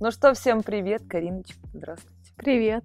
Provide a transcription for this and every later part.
Ну что, всем привет, Кариночка, здравствуйте. Привет.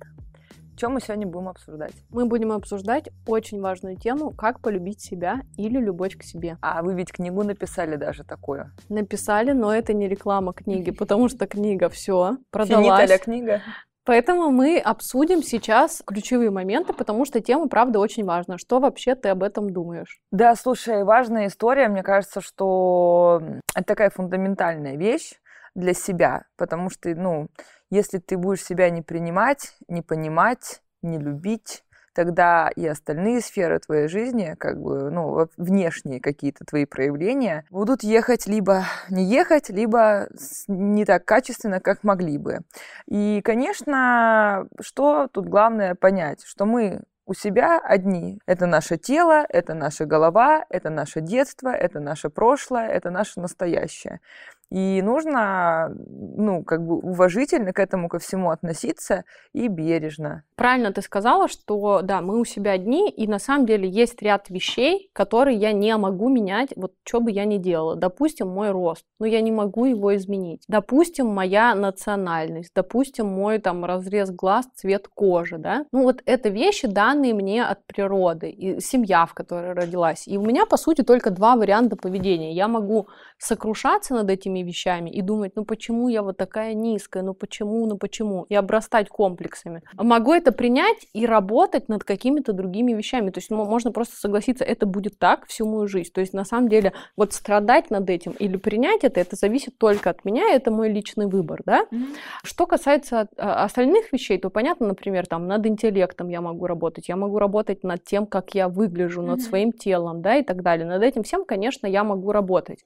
Что мы сегодня будем обсуждать? Мы будем обсуждать очень важную тему «Как полюбить себя или любовь к себе». А вы ведь книгу написали даже такую. Написали, но это не реклама книги, потому что книга все продалась. Финита книга. Поэтому мы обсудим сейчас ключевые моменты, потому что тема, правда, очень важна. Что вообще ты об этом думаешь? Да, слушай, важная история. Мне кажется, что это такая фундаментальная вещь для себя, потому что, ну, если ты будешь себя не принимать, не понимать, не любить, тогда и остальные сферы твоей жизни, как бы, ну, внешние какие-то твои проявления, будут ехать либо не ехать, либо не так качественно, как могли бы. И, конечно, что тут главное понять, что мы у себя одни. Это наше тело, это наша голова, это наше детство, это наше прошлое, это наше настоящее. И нужно, ну, как бы уважительно к этому ко всему относиться и бережно. Правильно ты сказала, что да, мы у себя одни, и на самом деле есть ряд вещей, которые я не могу менять, вот что бы я ни делала. Допустим, мой рост, но я не могу его изменить. Допустим, моя национальность, допустим, мой там разрез глаз, цвет кожи, да. Ну вот это вещи, данные мне от природы, и семья, в которой родилась. И у меня, по сути, только два варианта поведения. Я могу сокрушаться над этими вещами и думать, ну почему я вот такая низкая, ну почему, ну почему, и обрастать комплексами. Могу это принять и работать над какими-то другими вещами. То есть ну, можно просто согласиться, это будет так всю мою жизнь. То есть на самом деле вот страдать над этим или принять это, это зависит только от меня, это мой личный выбор, да. Mm-hmm. Что касается а, остальных вещей, то понятно, например, там над интеллектом я могу работать, я могу работать над тем, как я выгляжу, над mm-hmm. своим телом, да, и так далее. Над этим всем, конечно, я могу работать.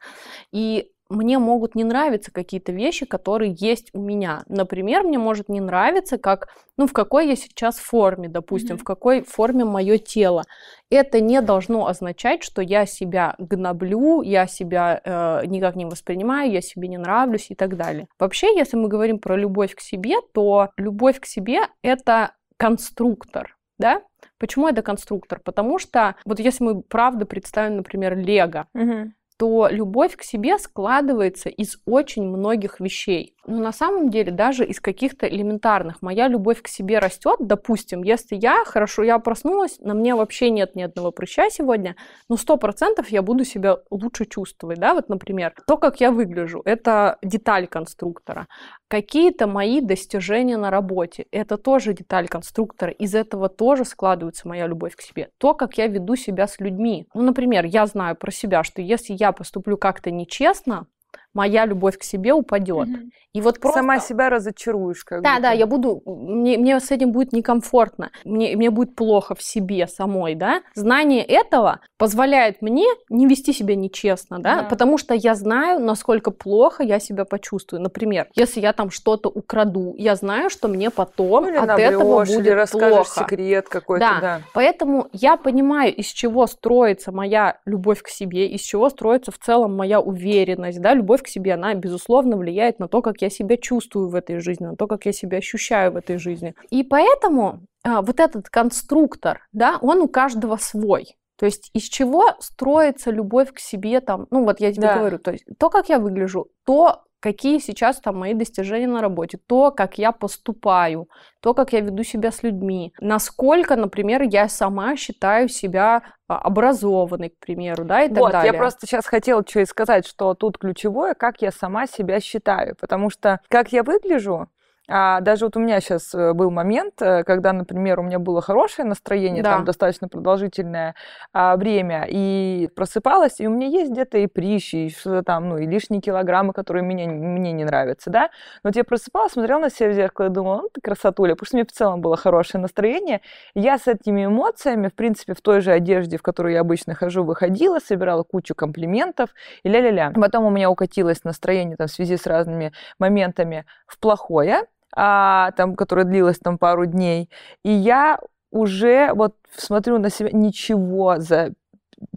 И мне могут не нравиться какие-то вещи, которые есть у меня. Например, мне может не нравиться, как, ну, в какой я сейчас форме, допустим, mm-hmm. в какой форме мое тело. Это не должно означать, что я себя гноблю, я себя э, никак не воспринимаю, я себе не нравлюсь и так далее. Вообще, если мы говорим про любовь к себе, то любовь к себе это конструктор, да? Почему это конструктор? Потому что вот если мы правда представим, например, Лего, угу то любовь к себе складывается из очень многих вещей. Но на самом деле даже из каких-то элементарных. Моя любовь к себе растет, допустим, если я хорошо, я проснулась, на мне вообще нет ни одного прыща сегодня, но сто процентов я буду себя лучше чувствовать, да, вот, например, то, как я выгляжу, это деталь конструктора. Какие-то мои достижения на работе, это тоже деталь конструктора, из этого тоже складывается моя любовь к себе. То, как я веду себя с людьми. Ну, например, я знаю про себя, что если я поступлю как-то нечестно, моя любовь к себе упадет. Угу. И вот просто... Сама себя разочаруешь. Как да, будто. да, я буду, мне, мне с этим будет некомфортно, мне, мне будет плохо в себе самой, да. Знание этого позволяет мне не вести себя нечестно, да, да. потому что я знаю, насколько плохо я себя почувствую. Например, если я там что-то украду, я знаю, что мне потом ну, от этого будет или плохо. секрет какой-то, да. да. Поэтому я понимаю, из чего строится моя любовь к себе, из чего строится в целом моя уверенность, да, любовь к себе, она, безусловно, влияет на то, как я себя чувствую в этой жизни, на то, как я себя ощущаю в этой жизни. И поэтому а, вот этот конструктор, да, он у каждого свой. То есть из чего строится любовь к себе там, ну вот я тебе да. говорю, то есть то, как я выгляжу, то, какие сейчас там мои достижения на работе, то, как я поступаю, то, как я веду себя с людьми, насколько, например, я сама считаю себя а, образованной, к примеру, да, и так вот, далее. Я просто сейчас хотела что и сказать, что тут ключевое, как я сама себя считаю, потому что как я выгляжу, а даже вот у меня сейчас э, был момент, э, когда, например, у меня было хорошее настроение, да. там достаточно продолжительное а, время, и просыпалась, и у меня есть где-то и прыщи, и что-то там, ну, и лишние килограммы, которые мне, мне не нравятся, да. Но вот я просыпалась, смотрела на себя в зеркало и думала, ну, ты красотуля, потому что мне в целом было хорошее настроение. Я с этими эмоциями, в принципе, в той же одежде, в которой я обычно хожу, выходила, собирала кучу комплиментов, и ля-ля-ля. Потом у меня укатилось настроение там в связи с разными моментами в плохое, а, там, которая длилась там пару дней. И я уже вот смотрю на себя, ничего за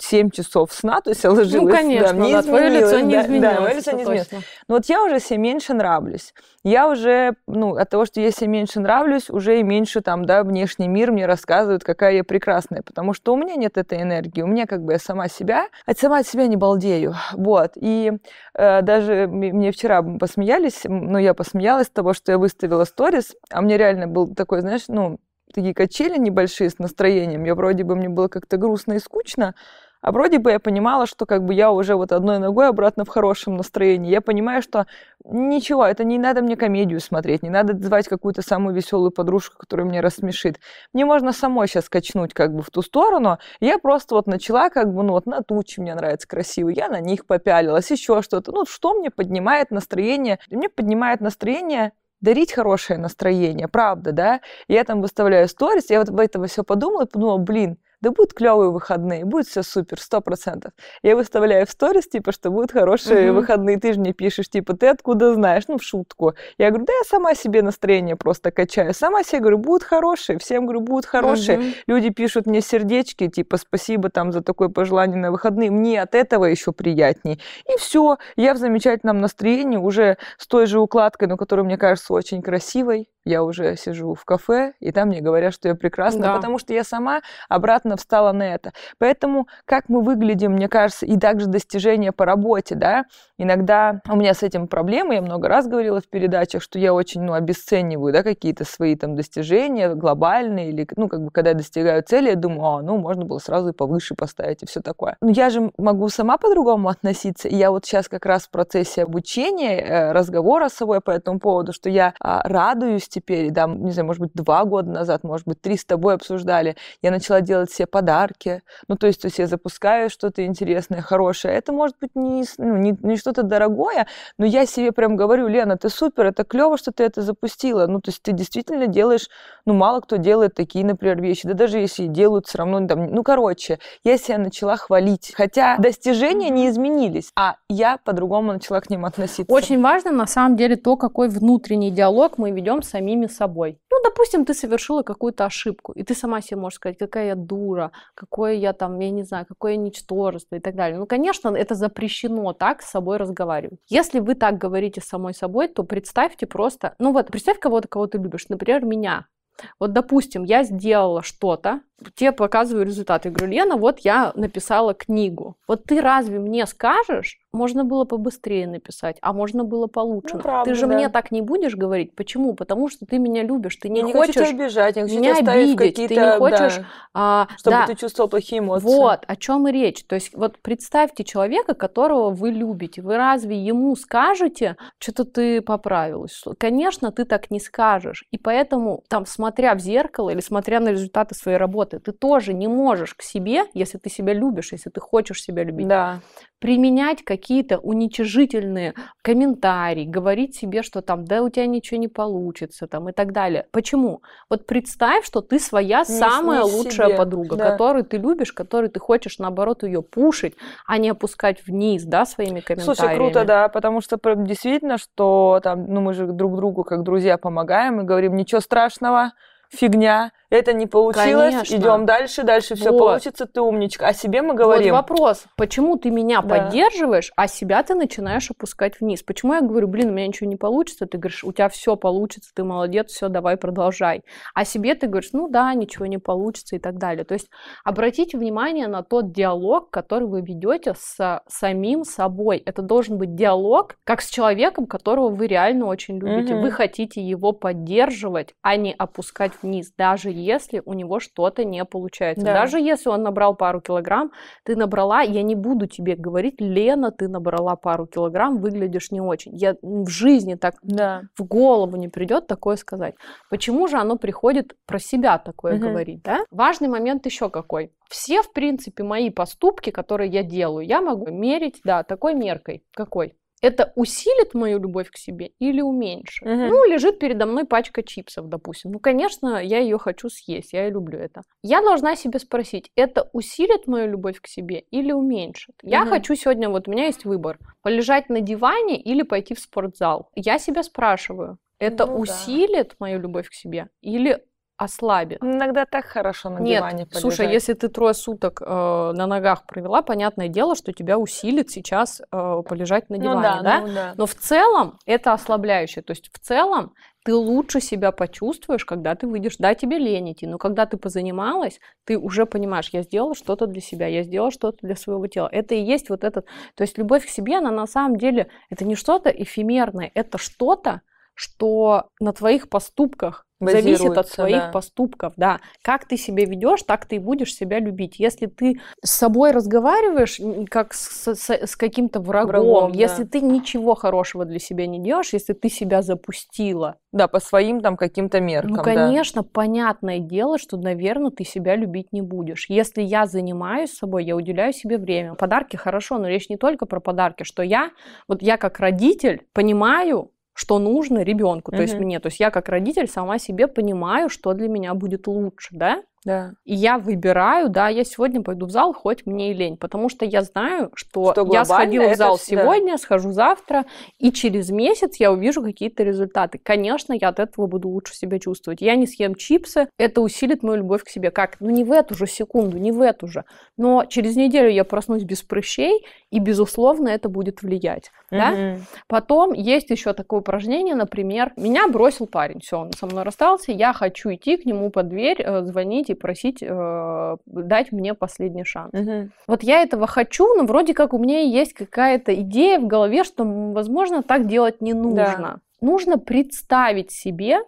7 часов сна, то есть я ложилась. Ну, конечно, да, мне да, твое лицо не да, изменилось. Да, мое лицо не изменилось. точно. Но вот я уже себе меньше нравлюсь. Я уже, ну, от того, что я себе меньше нравлюсь, уже и меньше там, да, внешний мир мне рассказывает, какая я прекрасная, потому что у меня нет этой энергии, у меня как бы я сама себя, от сама от себя не балдею, вот. И э, даже мне вчера посмеялись, ну, я посмеялась с того, что я выставила сторис, а мне реально был такой, знаешь, ну, такие качели небольшие с настроением. Я вроде бы, мне было как-то грустно и скучно, а вроде бы я понимала, что как бы я уже вот одной ногой обратно в хорошем настроении. Я понимаю, что ничего, это не надо мне комедию смотреть, не надо звать какую-то самую веселую подружку, которая меня рассмешит. Мне можно самой сейчас качнуть как бы в ту сторону. Я просто вот начала как бы, ну вот на тучи мне нравится красивые, я на них попялилась, еще что-то. Ну что мне поднимает настроение? Мне поднимает настроение дарить хорошее настроение, правда, да? Я там выставляю сторис, я вот об этом все подумала и подумала, блин, да будут клевые выходные, будет все супер, сто процентов. Я выставляю в сторис, типа, что будут хорошие Мгм. выходные, ты же мне пишешь, типа, ты откуда знаешь, ну, в шутку. Я говорю, да я сама себе настроение просто качаю, сама себе говорю, будут хорошие, всем говорю, будут хорошие. Мгм. Люди пишут мне сердечки, типа, спасибо там за такое пожелание на выходные, мне от этого еще приятней. И все, я в замечательном настроении, уже с той же укладкой, но которая мне кажется очень красивой. Я уже сижу в кафе, и там мне говорят, что я прекрасна, Да. потому что я сама обратно встала на это. Поэтому как мы выглядим, мне кажется, и также достижения по работе, да, иногда у меня с этим проблемы, я много раз говорила в передачах, что я очень, ну, обесцениваю, да, какие-то свои там достижения глобальные, или, ну, как бы, когда я достигаю цели, я думаю, а, ну, можно было сразу и повыше поставить, и все такое. Но я же могу сама по-другому относиться, и я вот сейчас как раз в процессе обучения, э, разговора с собой по этому поводу, что я а, радуюсь теперь, да, не знаю, может быть, два года назад, может быть, три с тобой обсуждали, я начала делать себе подарки, ну, то есть, то есть я запускаю что-то интересное, хорошее. Это может быть не, ну, не, не что-то дорогое, но я себе прям говорю, Лена, ты супер, это клево, что ты это запустила. Ну, то есть ты действительно делаешь, ну, мало кто делает такие, например, вещи. Да даже если делают, все равно там, ну, короче, я себя начала хвалить. Хотя достижения не изменились, а я по-другому начала к ним относиться. Очень важно, на самом деле, то, какой внутренний диалог мы ведем с самими собой. Ну, допустим, ты совершила какую-то ошибку, и ты сама себе можешь сказать, какая я дура, какое я там, я не знаю, какое я ничтожество и так далее. Ну, конечно, это запрещено так с собой разговаривать. Если вы так говорите с самой собой, то представьте просто, ну вот, представь кого-то, кого ты любишь, например, меня. Вот, допустим, я сделала что-то, тебе показываю результат. Я говорю, Лена, вот я написала книгу. Вот ты разве мне скажешь, можно было побыстрее написать, а можно было получше. Ну, правда, ты же да. мне так не будешь говорить. Почему? Потому что ты меня любишь, ты не, Я не хочешь, хочу тебя обижать, я хочу меня тебя обидеть, ты не хочешь, да, а, чтобы да, ты чувствовал плохие эмоции. вот, о чем и речь. То есть вот представьте человека, которого вы любите. Вы разве ему скажете, что-то ты поправилась? Конечно, ты так не скажешь. И поэтому, там, смотря в зеркало или смотря на результаты своей работы, ты тоже не можешь к себе, если ты себя любишь, если ты хочешь себя любить, Да. Применять какие-то уничижительные комментарии, говорить себе, что там, да, у тебя ничего не получится, там, и так далее. Почему? Вот представь, что ты своя Не- самая не лучшая себе, подруга, да. которую ты любишь, которую ты хочешь, наоборот, ее пушить, а не опускать вниз, да, своими комментариями. Слушай, круто, да, потому что прям действительно, что там, ну мы же друг другу как друзья помогаем и говорим, ничего страшного, фигня, это не получилось, Конечно. идем дальше, дальше все Вот. получится, ты умничка. О себе мы говорим. Вот вопрос, почему ты меня Да. поддерживаешь, а себя ты начинаешь опускать вниз? Почему я говорю, блин, у меня ничего не получится, ты говоришь, у тебя все получится, ты молодец, все, давай продолжай. А себе ты говоришь, ну да, ничего не получится и так далее. То есть обратите внимание на тот диалог, который вы ведете с самим собой. Это должен быть диалог, как с человеком, которого вы реально очень любите. Мгм. Вы хотите его поддерживать, а не опускать вниз, даже если у него что-то не получается. Да. Даже если он набрал пару килограмм, ты набрала, я не буду тебе говорить, Лена, ты набрала пару килограмм, выглядишь не очень. Я в жизни так Да. в голову не придет такое сказать. Почему же оно приходит про себя такое Мгм. говорить, да? Важный момент еще какой. Все, в принципе, мои поступки, которые я делаю, я могу мерить, да, такой меркой. Какой? Это усилит мою любовь к себе или уменьшит? Мгм. Ну, лежит передо мной пачка чипсов, допустим. Ну, конечно, я ее хочу съесть, я и люблю это. Я должна себе спросить, это усилит мою любовь к себе или уменьшит? Я Мгм. хочу сегодня, вот у меня есть выбор, полежать на диване или пойти в спортзал. Я себя спрашиваю, это Ну да. усилит мою любовь к себе или ослабит. Иногда так хорошо на Нет, диване полежать. слушай, если ты трое суток э, на ногах провела, понятное дело, что тебя усилит сейчас э, полежать на Ну диване, да, да? ну да. Но в целом это ослабляющее. То есть в целом ты лучше себя почувствуешь, когда ты выйдешь. Да, тебе лень идти, но когда ты позанималась, ты уже понимаешь, я сделала что-то для себя, я сделала что-то для своего тела. Это и есть вот этот... То есть любовь к себе, она на самом деле, это не что-то эфемерное, это что-то, что на твоих поступках зависит от твоих да. поступков, да. Как ты себя ведешь, так ты и будешь себя любить. Если ты с собой разговариваешь как с, с- с каким-то врагом, Врагом, да. если ты ничего хорошего для себя не делаешь, если ты себя запустила, Да, по своим там каким-то меркам, ну, да. конечно, понятное дело, что, наверное, ты себя любить не будешь. Если я занимаюсь собой, я уделяю себе время. Подарки хорошо, но речь не только про подарки, что я, вот я как родитель понимаю, что нужно ребенку, то есть Мгм. мне, то есть я как родитель сама себе понимаю, что для меня будет лучше, да? Да. И я выбираю, да, я сегодня пойду в зал, хоть мне и лень, потому что я знаю, что, Что я сходила в зал всегда. сегодня, схожу завтра, и через месяц я увижу какие-то результаты. Конечно, я от этого буду лучше себя чувствовать. Я не съем чипсы, это усилит мою любовь к себе. Как? Ну не в эту же секунду, не в эту же. Но через неделю я проснусь без прыщей, и, безусловно, это будет влиять. Да? Мгм. Потом есть еще такое упражнение, например, меня бросил парень, все, он со мной расстался, я хочу идти к нему под дверь, э, звонить и просить э, дать мне последний шанс. Мгм. Вот я этого хочу, но вроде как у меня есть какая-то идея в голове, что, возможно, так делать не нужно. Нужно представить себе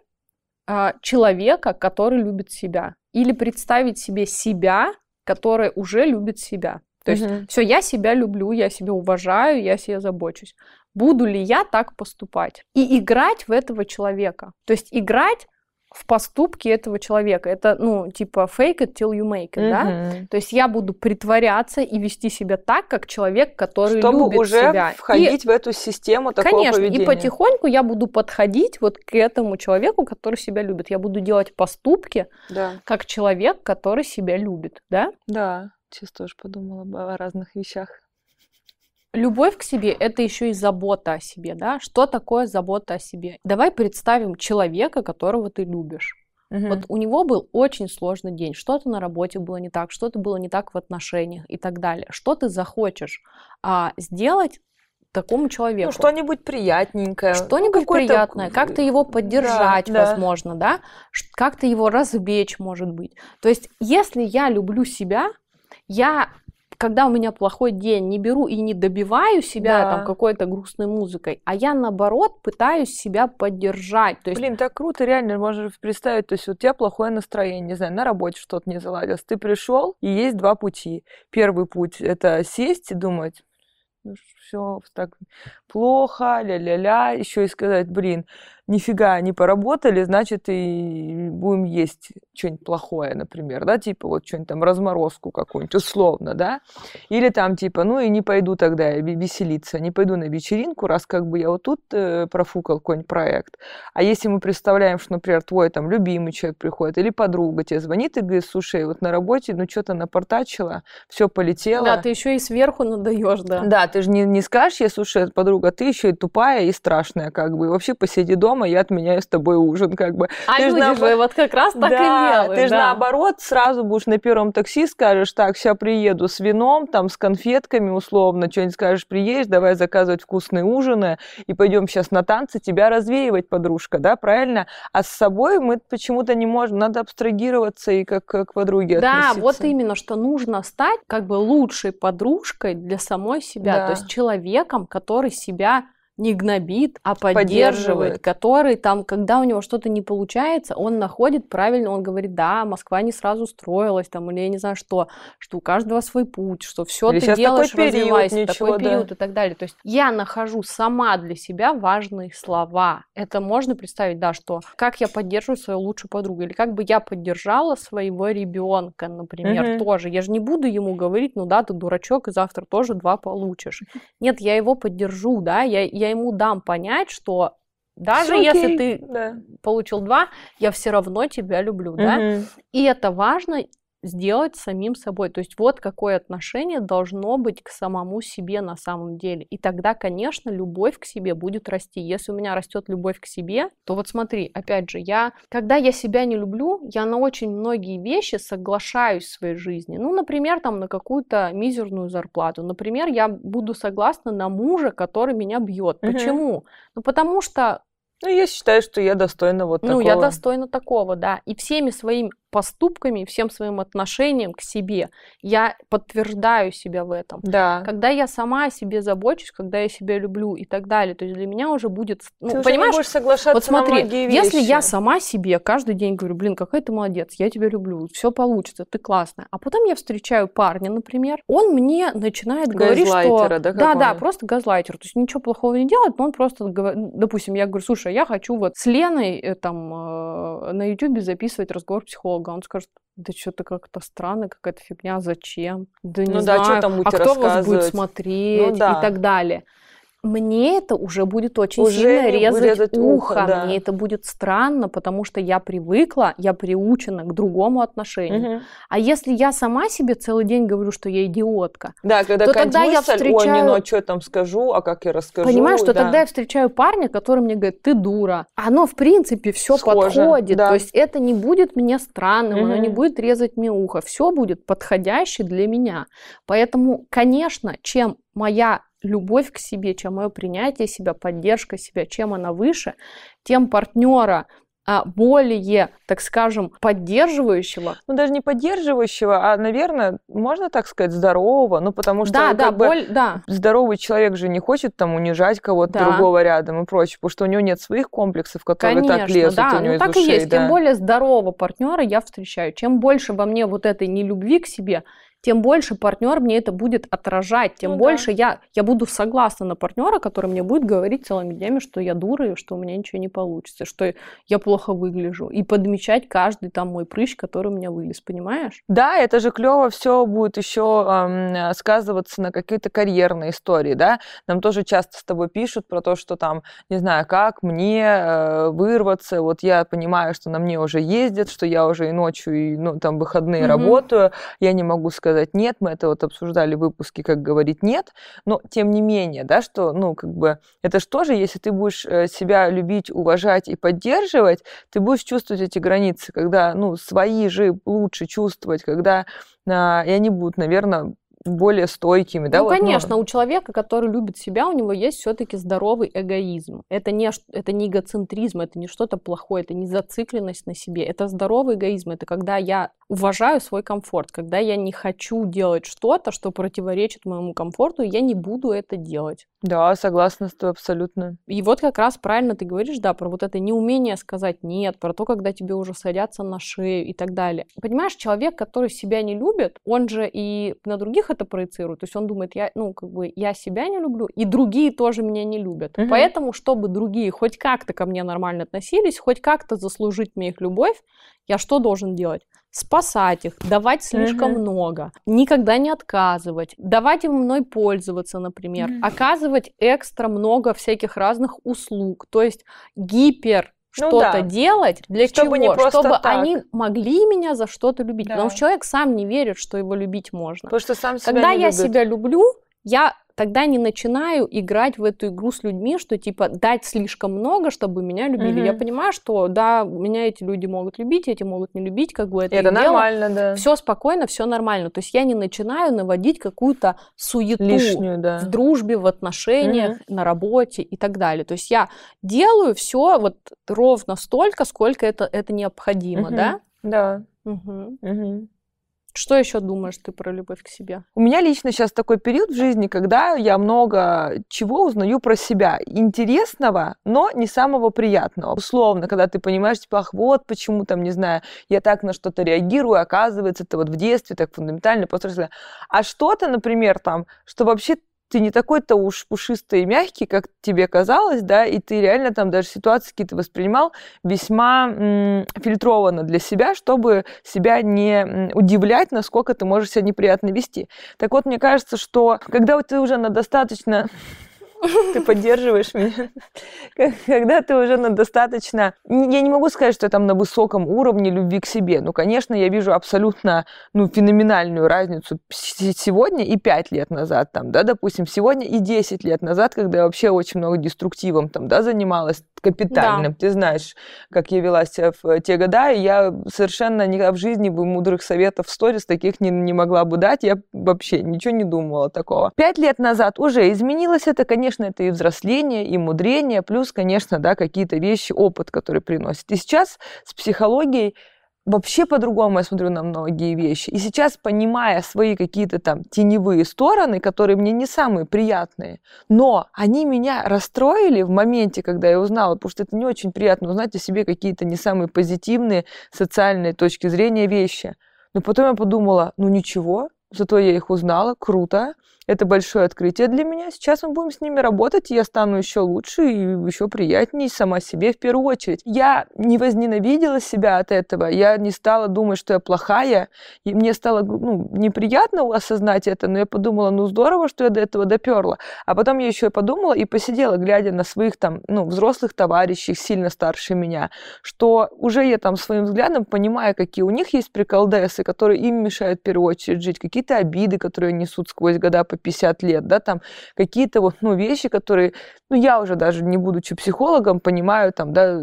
а, человека, который любит себя, или представить себе себя, который уже любит себя. То есть все, я себя люблю, я себя уважаю, я себя забочусь. Буду ли я так поступать? И играть в этого человека. То есть играть в поступки этого человека. Это, ну, типа fake it till you make it, да? Мгм. То есть я буду притворяться и вести себя так, как человек, который Чтобы любит уже себя. И- входить в эту систему такого Конечно, поведения. и потихоньку я буду подходить вот к этому человеку, который себя любит. Я буду делать поступки Да, как человек, который себя любит, да? да. Сейчас тоже подумала о разных вещах. Любовь к себе – это еще и забота о себе, да? Что такое забота о себе? Давай представим человека, которого ты любишь. Мгм. Вот у него был очень сложный день, что-то на работе было не так, что-то было не так в отношениях и так далее. Что ты захочешь а, сделать такому человеку? Ну, что-нибудь приятненькое. Что-нибудь какой-то- приятное, как-то его поддержать, да. возможно, да, Ш- как-то его развлечь, может быть. То есть, если я люблю себя, я, когда у меня плохой день, не беру и не добиваю себя Да. там какой-то грустной музыкой, а я наоборот пытаюсь себя поддержать. То есть, Блин, так круто, реально, можно представить, то есть у тебя плохое настроение, не знаю, на работе что-то не заладилось, ты пришел, и есть два пути. Первый путь – это сесть и думать, все так плохо, ля-ля-ля, еще и сказать, блин, нифига не поработали, значит, и будем есть что-нибудь плохое, например, да, типа вот что-нибудь там, разморозку какую-нибудь, условно, да, или там типа, ну и не пойду тогда я ве- веселиться, не пойду на вечеринку, раз как бы я вот тут э, профукал какой-нибудь проект. А если мы представляем, что, например, твой там любимый человек приходит или подруга тебе звонит и говорит, слушай, вот на работе, ну что-то напортачила, все полетело. да, ты еще и сверху надаешь, да. Да, ты же не, не скажешь ей, слушай, подруга, ты еще и тупая и страшная, как бы, и вообще посиди дома, я отменяю с тобой ужин, как бы. А Ты люди наобо- же вот как раз так да, и делают. ты же да. наоборот сразу будешь на первом такси, скажешь, так, сейчас приеду с вином, там, с конфетками условно, что-нибудь скажешь, приедешь, давай заказывать вкусные ужины, и пойдем сейчас на танцы, тебя развеивать, подружка, да, правильно? А с собой мы почему-то не можем, надо абстрагироваться и как к подруге Да, относиться. вот именно, что нужно стать как бы лучшей подружкой для самой себя, Да. то есть человеком, который себя не гнобит, а поддерживает, Поддерживает. который там, когда у него что-то не получается, он находит правильно, он говорит, да, Москва не сразу строилась, там, или я не знаю что, что у каждого свой путь, что все Или ты щас такой делаешь, период, развивайся, ничего, такой да. период и так далее. То есть я нахожу сама для себя важные слова. Это можно представить, да, что как я поддерживаю свою лучшую подругу, или как бы я поддержала своего ребенка, например, Мгм. тоже. Я же не буду ему говорить, ну да, ты дурачок, и завтра тоже два получишь. Нет, я его поддержу, да, я, я ему дам понять, что даже Всё если окей, ты да. получил два, я все равно тебя люблю, да. Мгм. И это важно сделать самим собой. То есть вот какое отношение должно быть к самому себе на самом деле. И тогда, конечно, любовь к себе будет расти. Если у меня растет любовь к себе, то вот смотри, опять же, я, когда я себя не люблю, я на очень многие вещи соглашаюсь в своей жизни. Ну, например, там на какую-то мизерную зарплату. Например, я буду согласна на мужа, который меня бьет. Угу. Почему? Ну, потому что ну, я считаю, что я достойна вот такого. Ну, я достойна такого, да. И всеми своими поступками, всем своим отношением к себе. Я подтверждаю себя в этом. Да. Когда я сама о себе забочусь, когда я себя люблю и так далее, то есть для меня уже будет... Ну, ты понимаешь, уже не соглашаться вот смотри, если я сама себе каждый день говорю, блин, какая ты молодец, я тебя люблю, все получится, ты классная, а потом я встречаю парня, например, он мне начинает говорить, что... да, да, да, просто газлайтер, то есть ничего плохого не делает, но он просто, допустим, я говорю, слушай, я хочу вот с Леной э, там э, на YouTube записывать разговор психолога, долго, он скажет, да что-то как-то странно, какая-то фигня, зачем? Да не ну, знаю, да, что там а кто вас будет смотреть ну, да. и так далее мне это уже будет очень уже сильно резать, ухо, ухо да. мне это будет странно, потому что я привыкла, я приучена к другому отношению. Угу. А если я сама себе целый день говорю, что я идиотка, да, когда то тогда мысль, я встречаю... Ой, не, ну а что я там скажу, а как я расскажу? Понимаешь, что да. тогда я встречаю парня, который мне говорит, ты дура. Оно, в принципе, все подходит. Да. То есть это не будет мне странным, угу. оно не будет резать мне ухо. Все будет подходяще для меня. Поэтому, конечно, чем моя любовь к себе, чем мое принятие себя, поддержка себя, чем она выше, тем партнера а, более, так скажем, поддерживающего. Ну, даже не поддерживающего, а, наверное, можно так сказать, здорового. Ну, потому что да, да, бы, боль, да. здоровый человек же не хочет там унижать кого-то да. другого рядом и прочее, потому что у него нет своих комплексов, которые Конечно, так лезут да. у него ну, из так ушей. и есть. Да. Тем более здорового партнера я встречаю. Чем больше во мне вот этой нелюбви к себе, тем больше партнер мне это будет отражать, тем ну, больше да. я, я буду согласна на партнера, который мне будет говорить целыми днями, что я дура и что у меня ничего не получится, что я плохо выгляжу, и подмечать каждый там мой прыщ, который у меня вылез, понимаешь? Да, это же клево все будет еще эм, сказываться на какие-то карьерные истории, да? Нам тоже часто с тобой пишут про то, что там, не знаю, как мне э, вырваться, вот я понимаю, что на мне уже ездят, что я уже и ночью, и ну, там выходные mm-hmm. работаю, я не могу сказать сказать нет, мы это вот обсуждали в выпуске, как говорить нет, но тем не менее, да, что, ну, как бы, это же тоже, если ты будешь э, себя любить, уважать и поддерживать, ты будешь чувствовать эти границы, когда, ну, свои же лучше чувствовать, когда, а, и они будут, наверное, более стойкими, да? Ну, вот, конечно, ну... у человека, который любит себя, у него есть все-таки здоровый эгоизм. Это не, это не эгоцентризм, это не что-то плохое, это не зацикленность на себе. Это здоровый эгоизм. Это когда я уважаю свой комфорт, когда я не хочу делать что-то, что противоречит моему комфорту, и я не буду это делать. Да, согласна с тобой абсолютно. И вот как раз правильно ты говоришь, да, про вот это неумение сказать нет, про то, когда тебе уже садятся на шею и так далее. Понимаешь, человек, который себя не любит, он же и на других это проецирует. То есть он думает, я, ну, как бы, я себя не люблю, и другие тоже меня не любят. Угу. Поэтому, чтобы другие хоть как-то ко мне нормально относились, хоть как-то заслужить мне их любовь, я что должен делать? спасать их, давать слишком uh-huh. много, никогда не отказывать, давать им мной пользоваться, например, uh-huh. оказывать экстра много всяких разных услуг, то есть гипер ну, что-то да. делать для чтобы чего? Чтобы так. они могли меня за что-то любить. Да. Потому что человек сам не верит, что его любить можно. Потому что сам себя Когда я любит. себя люблю, я тогда не начинаю играть в эту игру с людьми, что типа дать слишком много, чтобы меня любили. Угу. Я понимаю, что да, меня эти люди могут любить, эти могут не любить, как бы это. Это нормально, да. Все спокойно, все нормально. То есть я не начинаю наводить какую-то суету Лишнюю, да. в дружбе, в отношениях, угу. на работе и так далее. То есть я делаю все вот ровно столько, сколько это, это необходимо, угу. да? Да. Угу. Угу. Что еще думаешь ты про любовь к себе? У меня лично сейчас такой период в жизни, когда я много чего узнаю про себя. Интересного, но не самого приятного. Условно, когда ты понимаешь, типа, ах, вот почему там, не знаю, я так на что-то реагирую, оказывается, это вот в детстве так фундаментально, после А что-то, например, там, что вообще ты не такой-то уж пушистый и мягкий, как тебе казалось, да, и ты реально там даже ситуации какие-то воспринимал весьма м, фильтрованно для себя, чтобы себя не удивлять, насколько ты можешь себя неприятно вести. Так вот, мне кажется, что когда ты уже на достаточно ты поддерживаешь меня. когда ты уже на достаточно... Я не могу сказать, что я там на высоком уровне любви к себе. Ну, конечно, я вижу абсолютно ну, феноменальную разницу сегодня и пять лет назад, там, да, допустим, сегодня и 10 лет назад, когда я вообще очень много деструктивом там, да, занималась капитальным. Да. Ты знаешь, как я вела себя в те года, и я совершенно никогда в жизни бы мудрых советов в сторис таких не, не могла бы дать. Я вообще ничего не думала такого. Пять лет назад уже изменилось это, конечно, это и взросление, и мудрение, плюс, конечно, да, какие-то вещи, опыт, который приносит. И сейчас с психологией вообще по-другому я смотрю на многие вещи. И сейчас, понимая свои какие-то там теневые стороны, которые мне не самые приятные, но они меня расстроили в моменте, когда я узнала, потому что это не очень приятно узнать о себе какие-то не самые позитивные социальные точки зрения вещи. Но потом я подумала, ну ничего, зато я их узнала, круто. Это большое открытие для меня. Сейчас мы будем с ними работать, и я стану еще лучше и еще приятнее сама себе в первую очередь. Я не возненавидела себя от этого, я не стала думать, что я плохая, и мне стало ну, неприятно осознать это, но я подумала, ну здорово, что я до этого доперла. А потом я еще и подумала и посидела, глядя на своих там, ну, взрослых товарищей, сильно старше меня, что уже я там своим взглядом понимаю, какие у них есть приколдесы, которые им мешают в первую очередь жить, какие-то обиды, которые несут сквозь года по 50 лет, да, там какие-то вот, ну, вещи, которые, ну, я уже даже не будучи психологом, понимаю там, да,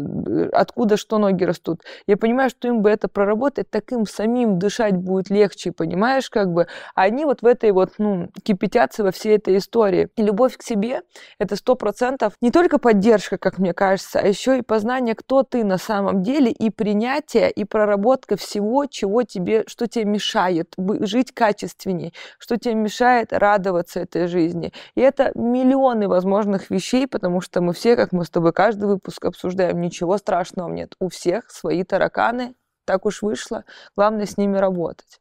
откуда что ноги растут. Я понимаю, что им бы это проработать, так им самим дышать будет легче, понимаешь, как бы. А они вот в этой вот, ну, кипятятся во всей этой истории. И любовь к себе — это сто процентов не только поддержка, как мне кажется, а еще и познание, кто ты на самом деле, и принятие, и проработка всего, чего тебе, что тебе мешает жить качественнее, что тебе мешает радоваться радоваться этой жизни. И это миллионы возможных вещей, потому что мы все, как мы с тобой каждый выпуск обсуждаем, ничего страшного нет. У всех свои тараканы, так уж вышло. Главное с ними работать.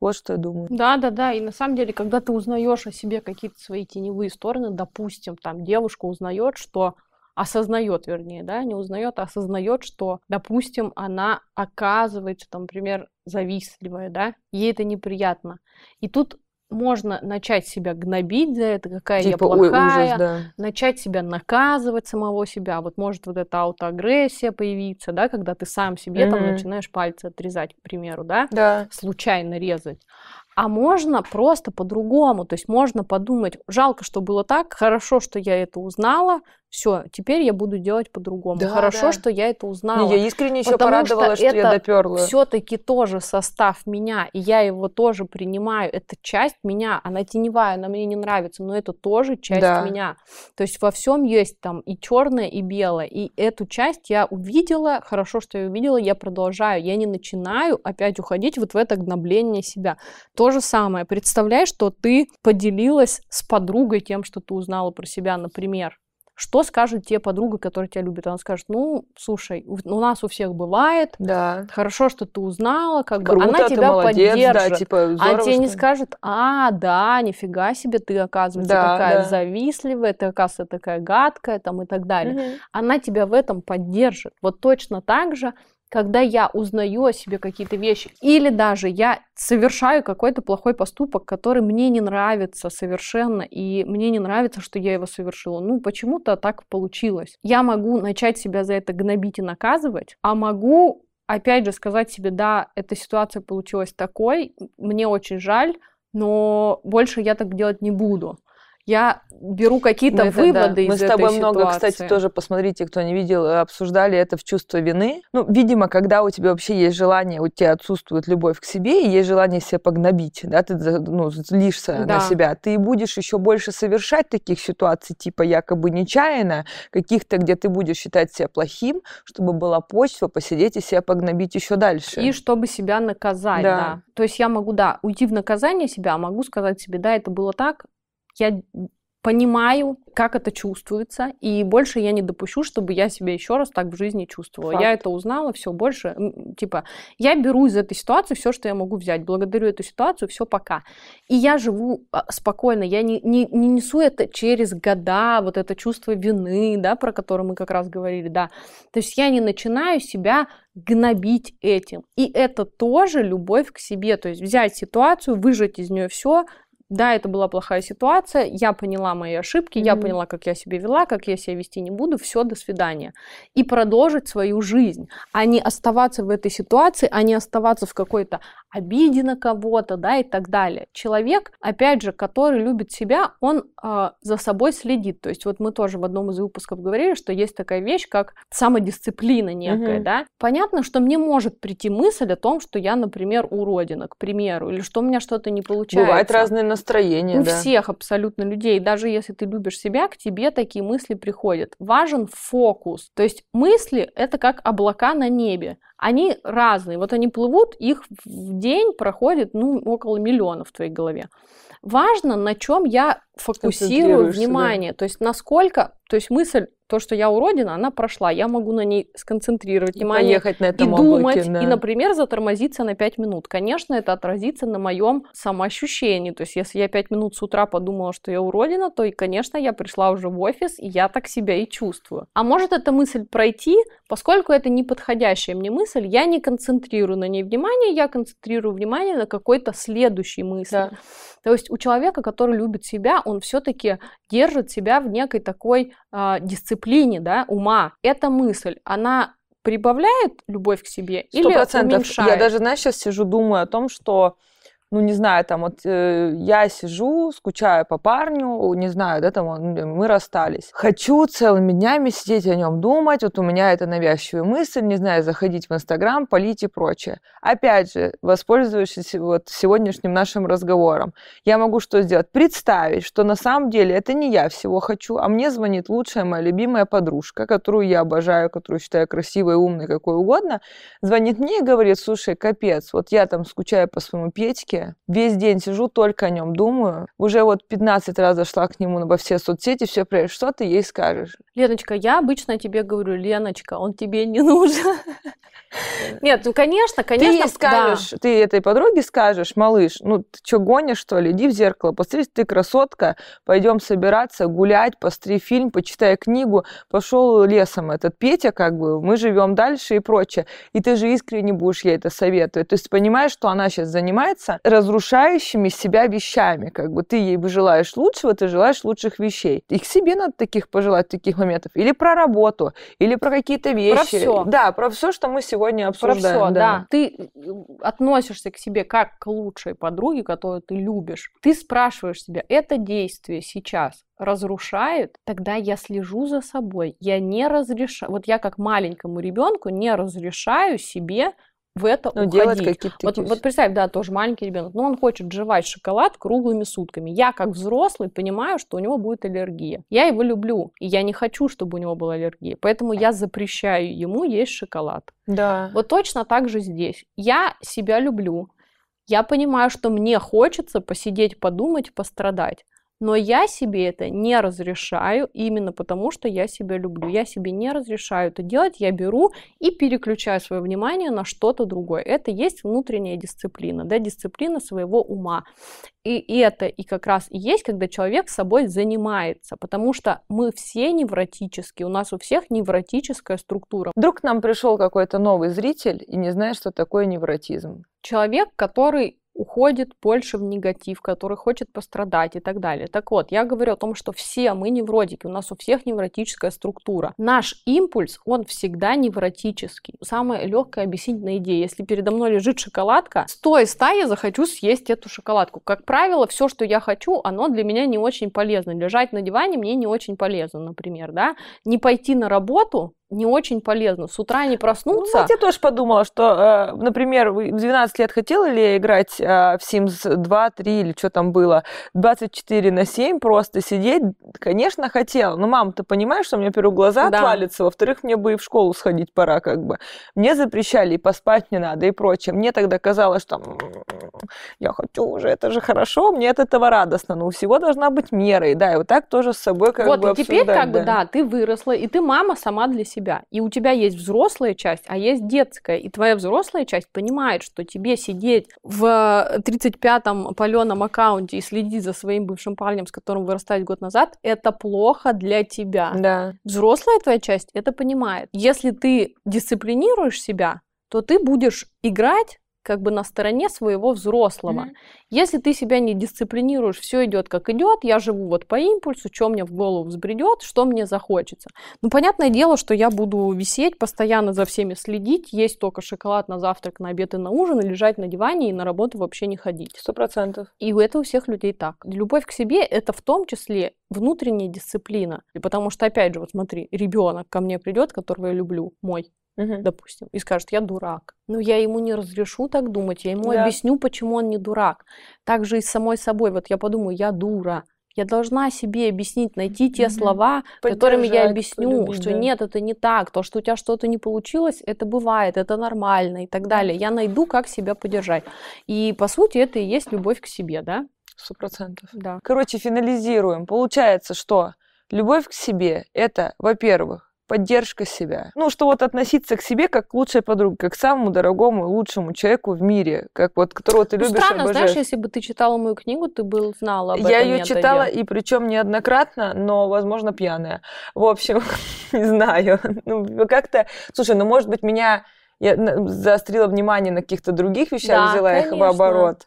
Вот что я думаю. Да, да, да. И на самом деле, когда ты узнаешь о себе какие-то свои теневые стороны, допустим, там девушка узнает, что осознает, вернее, да, не узнает, а осознает, что, допустим, она оказывается, там, например, завистливая, да, ей это неприятно. И тут можно начать себя гнобить за это, какая типа, я плохая, ой, ужас, да. начать себя наказывать самого себя. Вот может вот эта аутоагрессия появиться, да, когда ты сам себе mm-hmm. там начинаешь пальцы отрезать, к примеру, да, да. случайно резать. А можно просто по-другому, то есть можно подумать, жалко, что было так, хорошо, что я это узнала, все, теперь я буду делать по-другому. Да, Хорошо, да. что я это узнала. Не, я искренне еще порадовалась, что, что я доперла. Все-таки тоже состав меня, и я его тоже принимаю. Это часть меня, она теневая, она мне не нравится, но это тоже часть да. меня. То есть во всем есть там и черное, и белое. И эту часть я увидела, хорошо, что я увидела, я продолжаю. Я не начинаю опять уходить вот в это гнобление себя. То же самое. Представляй, что ты поделилась с подругой тем, что ты узнала про себя, например. Что скажет те подруга, которая тебя любит? Она скажет, ну, слушай, у, у нас у всех бывает. Да. Хорошо, что ты узнала, как Круто, бы. Она тебя молодец, поддержит. Да, типа, а здорово, а тебе не скажет, а, да, нифига себе, ты, оказывается, да, такая да. завистливая, ты, оказывается, такая гадкая, там, и так далее. Угу. Она тебя в этом поддержит. Вот точно так же когда я узнаю о себе какие-то вещи, или даже я совершаю какой-то плохой поступок, который мне не нравится совершенно, и мне не нравится, что я его совершила. Ну, почему-то так получилось. Я могу начать себя за это гнобить и наказывать, а могу, опять же, сказать себе, да, эта ситуация получилась такой, мне очень жаль, но больше я так делать не буду я беру какие-то выводы да. из Мы с тобой много, ситуации. кстати, тоже, посмотрите, кто не видел, обсуждали это в чувство вины. Ну, видимо, когда у тебя вообще есть желание, у тебя отсутствует любовь к себе, и есть желание себя погнобить, да, ты ну, злишься да. на себя, ты будешь еще больше совершать таких ситуаций, типа якобы нечаянно, каких-то, где ты будешь считать себя плохим, чтобы была почва, посидеть и себя погнобить еще дальше. И чтобы себя наказать, да. да. То есть я могу, да, уйти в наказание себя, а могу сказать себе, да, это было так, я понимаю, как это чувствуется, и больше я не допущу, чтобы я себя еще раз так в жизни чувствовала. Факт. Я это узнала, все больше, типа, я беру из этой ситуации все, что я могу взять, благодарю эту ситуацию, все пока. И я живу а, спокойно, я не, не, не несу это через года, вот это чувство вины, да, про которое мы как раз говорили, да. То есть я не начинаю себя гнобить этим. И это тоже любовь к себе, то есть взять ситуацию, выжать из нее все, да, это была плохая ситуация, я поняла мои ошибки, mm-hmm. я поняла, как я себя вела, как я себя вести не буду, все, до свидания. И продолжить свою жизнь, а не оставаться в этой ситуации, а не оставаться в какой-то обиде на кого-то, да, и так далее. Человек, опять же, который любит себя, он э, за собой следит. То есть вот мы тоже в одном из выпусков говорили, что есть такая вещь, как самодисциплина некая, mm-hmm. да. Понятно, что мне может прийти мысль о том, что я, например, уродина, к примеру, или что у меня что-то не получается. Бывает разные настроения, У да. всех абсолютно людей, даже если ты любишь себя, к тебе такие мысли приходят. Важен фокус. То есть мысли — это как облака на небе. Они разные. Вот они плывут, их в день проходит, ну, около миллиона в твоей голове. Важно, на чем я фокусирую внимание. Да. То есть насколько, то есть мысль то, что я уродина, она прошла. Я могу на ней сконцентрировать внимание Поехать на этом и думать, облаке, да. и, например, затормозиться на 5 минут. Конечно, это отразится на моем самоощущении. То есть, если я 5 минут с утра подумала, что я уродина, то, и, конечно, я пришла уже в офис, и я так себя и чувствую. А может эта мысль пройти, поскольку это неподходящая мне мысль, я не концентрирую на ней внимание, я концентрирую внимание на какой-то следующей мысли. Да. То есть у человека, который любит себя, он все-таки держит себя в некой такой э, дисциплине, да, ума. Эта мысль, она прибавляет любовь к себе 100%. или уменьшает? Я даже, знаешь, сейчас сижу, думаю о том, что ну, не знаю, там вот э, я сижу, скучаю по парню, не знаю, да, там он, мы расстались. Хочу целыми днями сидеть о нем думать, вот у меня это навязчивая мысль, не знаю, заходить в Инстаграм, полить и прочее. Опять же, воспользовавшись вот сегодняшним нашим разговором, я могу что сделать? Представить, что на самом деле это не я всего хочу, а мне звонит лучшая моя любимая подружка, которую я обожаю, которую считаю красивой, умной, какой угодно, звонит мне и говорит, слушай, капец, вот я там скучаю по своему Петьке, Весь день сижу, только о нем думаю. Уже вот 15 раз зашла к нему во все соцсети, все про что ты ей скажешь? Леночка, я обычно тебе говорю, Леночка, он тебе не нужен. Нет, ну конечно, конечно. Ты ей скажешь, да. ты этой подруге скажешь, малыш, ну ты что, гонишь, что ли? Иди в зеркало, посмотри, ты красотка, пойдем собираться, гулять, посмотри фильм, почитай книгу, пошел лесом этот Петя, как бы, мы живем дальше и прочее. И ты же искренне будешь ей это советовать. То есть понимаешь, что она сейчас занимается разрушающими себя вещами, как бы ты ей желаешь лучшего, ты желаешь лучших вещей. И к себе надо таких пожелать, таких моментов. Или про работу, или про какие-то вещи. Про все. Да, про все, что мы сегодня сегодня обсуждаем. Про все, да. да. Ты э, относишься к себе как к лучшей подруге, которую ты любишь. Ты спрашиваешь себя, это действие сейчас разрушает, тогда я слежу за собой. Я не разрешаю, вот я как маленькому ребенку не разрешаю себе в это ну, уходить. Какие-то вот, вот представь, да, тоже маленький ребенок, но он хочет жевать шоколад круглыми сутками. Я, как взрослый, понимаю, что у него будет аллергия. Я его люблю, и я не хочу, чтобы у него была аллергия. Поэтому я запрещаю ему есть шоколад. Да. Вот точно так же здесь. Я себя люблю. Я понимаю, что мне хочется посидеть, подумать, пострадать. Но я себе это не разрешаю именно потому, что я себя люблю. Я себе не разрешаю это делать, я беру и переключаю свое внимание на что-то другое. Это есть внутренняя дисциплина, да, дисциплина своего ума. И это и как раз и есть, когда человек собой занимается, потому что мы все невротические, у нас у всех невротическая структура. Вдруг к нам пришел какой-то новый зритель и не знает, что такое невротизм. Человек, который уходит больше в негатив, который хочет пострадать и так далее. Так вот, я говорю о том, что все мы невротики, у нас у всех невротическая структура. Наш импульс, он всегда невротический. Самая легкая объяснительная идея. Если передо мной лежит шоколадка, с той ста я захочу съесть эту шоколадку. Как правило, все, что я хочу, оно для меня не очень полезно. Лежать на диване мне не очень полезно, например, да. Не пойти на работу не очень полезно. С утра не проснуться. Ну, я тоже подумала, что, э, например, в 12 лет хотела ли я играть э, в Sims 2, 3 или что там было, 24 на 7 просто сидеть? Конечно, хотела. Но, мам, ты понимаешь, что у меня, во-первых, глаза да. отвалятся, во-вторых, мне бы и в школу сходить пора как бы. Мне запрещали, и поспать не надо, и прочее. Мне тогда казалось, что я хочу уже, это же хорошо, мне от этого радостно. Но у всего должна быть мера. И да, и вот так тоже с собой как вот, бы Вот, и теперь как да. бы, да, ты выросла, и ты мама сама для себя себя. И у тебя есть взрослая часть, а есть детская. И твоя взрослая часть понимает, что тебе сидеть в 35-м паленом аккаунте и следить за своим бывшим парнем, с которым вы расстались год назад, это плохо для тебя. Да. Взрослая твоя часть это понимает. Если ты дисциплинируешь себя, то ты будешь играть как бы на стороне своего взрослого. Mm-hmm. Если ты себя не дисциплинируешь, все идет как идет, я живу вот по импульсу, что мне в голову взбредет, что мне захочется. Ну, понятное дело, что я буду висеть, постоянно за всеми следить, есть только шоколад на завтрак, на обед и на ужин, и лежать на диване и на работу вообще не ходить. Сто процентов. И у этого у всех людей так. Любовь к себе — это в том числе внутренняя дисциплина. И потому что, опять же, вот смотри, ребенок ко мне придет, которого я люблю, мой, угу. допустим, и скажет, я дурак. Но я ему не разрешу так думать, я ему да. объясню, почему он не дурак. Так же и с самой собой. Вот я подумаю, я дура. Я должна себе объяснить, найти те mm слова, которыми я объясню, полюбить, что да. нет, это не так, то, что у тебя что-то не получилось, это бывает, это нормально и так далее. Я найду, как себя поддержать. И, по сути, это и есть любовь к себе, да? Сто процентов. Да. Короче, финализируем. Получается, что любовь к себе – это, во-первых, поддержка себя. Ну, что вот относиться к себе как к лучшей подруге, как к самому дорогому и лучшему человеку в мире, как вот которого ты ну, любишь, странно, обожаешь. знаешь, если бы ты читала мою книгу, ты бы знала об Я этом ее читала, и причем неоднократно, но, возможно, пьяная. В общем, не знаю. Ну, как-то... Слушай, ну, может быть, меня... Я заострила внимание на каких-то других вещах, да, взяла конечно. их в оборот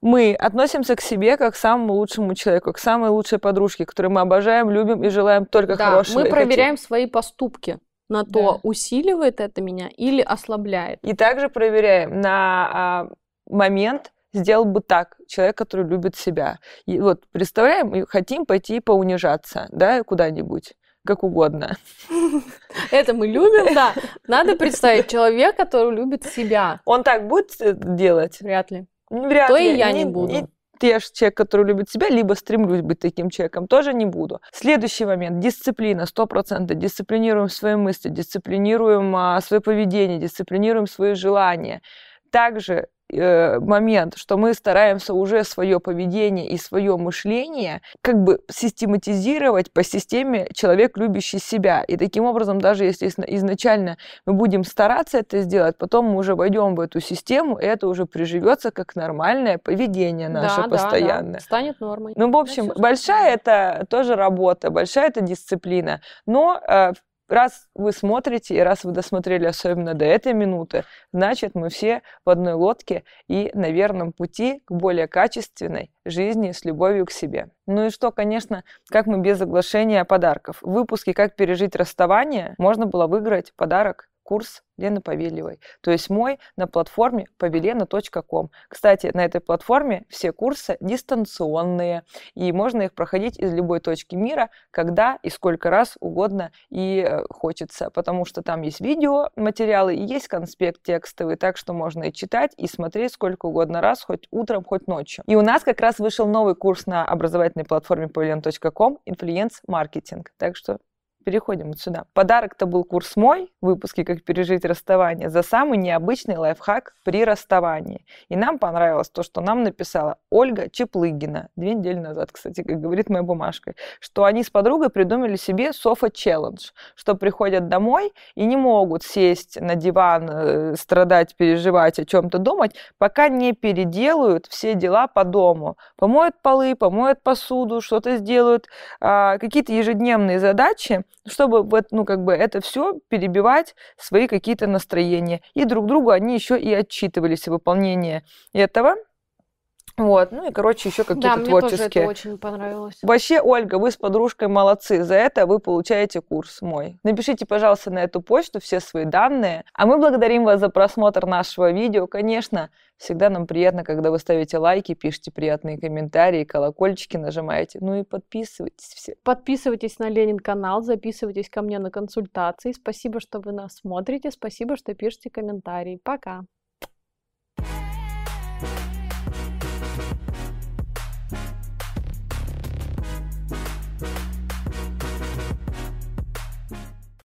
мы относимся к себе как к самому лучшему человеку, к самой лучшей подружке, которую мы обожаем, любим и желаем только да, хорошего. Мы проверяем хотим. свои поступки на то, да. усиливает это меня или ослабляет. И также проверяем на а, момент, сделал бы так человек, который любит себя. И вот представляем, хотим пойти поунижаться, да, куда-нибудь как угодно. Это мы любим, да. Надо представить человека, который любит себя. Он так будет э, делать? Вряд ли. Вряд то ли. и я не, не буду. Не, я же человек, который любит себя, либо стремлюсь быть таким человеком, тоже не буду. Следующий момент. Дисциплина, сто процентов. Дисциплинируем свои мысли, дисциплинируем а, свое поведение, дисциплинируем свои желания. Также Э, момент, что мы стараемся уже свое поведение и свое мышление как бы систематизировать по системе человек, любящий себя. И таким образом, даже если изначально мы будем стараться это сделать, потом мы уже войдем в эту систему, и это уже приживется как нормальное поведение наше да, постоянное. Да, да. Станет нормой. Ну, в общем, большая это тоже работа, большая это дисциплина. Но э, раз вы смотрите и раз вы досмотрели особенно до этой минуты, значит мы все в одной лодке и на верном пути к более качественной жизни с любовью к себе. Ну и что, конечно, как мы без оглашения подарков. В выпуске «Как пережить расставание» можно было выиграть подарок курс Лены Павельевой. То есть мой на платформе павелена.ком. Кстати, на этой платформе все курсы дистанционные, и можно их проходить из любой точки мира, когда и сколько раз угодно и э, хочется, потому что там есть видео материалы и есть конспект текстовый, так что можно и читать, и смотреть сколько угодно раз, хоть утром, хоть ночью. И у нас как раз вышел новый курс на образовательной платформе павелен.ком «Инфлюенс-маркетинг». Так что переходим вот сюда. Подарок-то был курс мой, выпуски «Как пережить расставание», за самый необычный лайфхак при расставании. И нам понравилось то, что нам написала Ольга Чеплыгина, две недели назад, кстати, как говорит моя бумажка, что они с подругой придумали себе софа-челлендж, что приходят домой и не могут сесть на диван, э, страдать, переживать, о чем-то думать, пока не переделают все дела по дому. Помоют полы, помоют посуду, что-то сделают, а, какие-то ежедневные задачи, чтобы вот, ну, как бы это все перебивать свои какие-то настроения. И друг другу они еще и отчитывались в выполнении этого. Вот, ну и, короче, еще какие-то да, творческие. Мне тоже это очень понравилось. Вообще, Ольга, вы с подружкой молодцы. За это вы получаете курс мой. Напишите, пожалуйста, на эту почту все свои данные. А мы благодарим вас за просмотр нашего видео. Конечно, всегда нам приятно, когда вы ставите лайки, пишите приятные комментарии, колокольчики нажимаете. Ну и подписывайтесь все. Подписывайтесь на Ленин канал, записывайтесь ко мне на консультации. Спасибо, что вы нас смотрите. Спасибо, что пишете комментарии. Пока.